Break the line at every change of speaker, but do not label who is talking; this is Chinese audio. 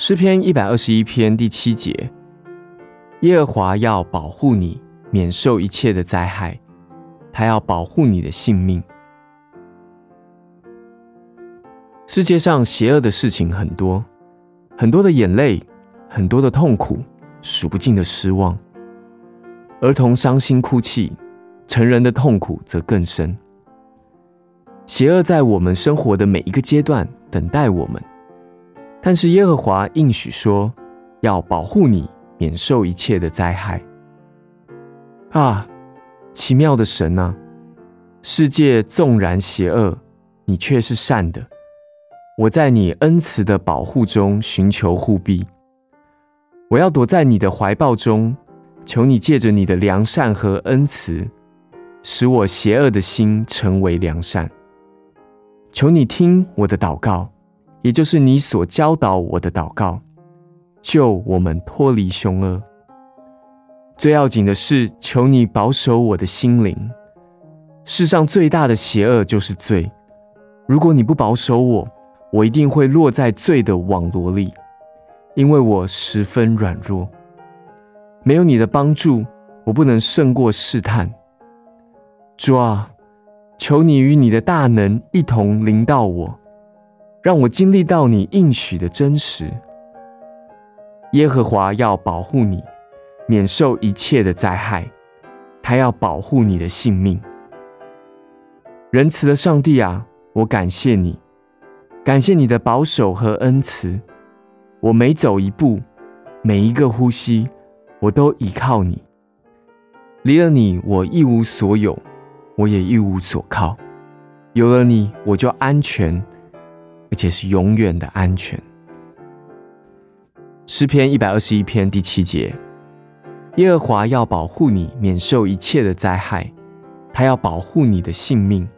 诗篇一百二十一篇第七节：耶和华要保护你，免受一切的灾害，他要保护你的性命。世界上邪恶的事情很多，很多的眼泪，很多的痛苦，数不尽的失望。儿童伤心哭泣，成人的痛苦则更深。邪恶在我们生活的每一个阶段等待我们，但是耶和华应许说，要保护你免受一切的灾害。啊，奇妙的神啊！世界纵然邪恶，你却是善的。我在你恩慈的保护中寻求护庇，我要躲在你的怀抱中，求你借着你的良善和恩慈，使我邪恶的心成为良善。求你听我的祷告，也就是你所教导我的祷告，救我们脱离凶恶。最要紧的是，求你保守我的心灵。世上最大的邪恶就是罪。如果你不保守我，我一定会落在罪的网罗里，因为我十分软弱。没有你的帮助，我不能胜过试探。主啊！求你与你的大能一同临到我，让我经历到你应许的真实。耶和华要保护你，免受一切的灾害，他要保护你的性命。仁慈的上帝啊，我感谢你，感谢你的保守和恩慈。我每走一步，每一个呼吸，我都依靠你。离了你，我一无所有。我也一无所靠，有了你，我就安全，而且是永远的安全。诗篇一百二十一篇第七节：耶和华要保护你，免受一切的灾害，他要保护你的性命。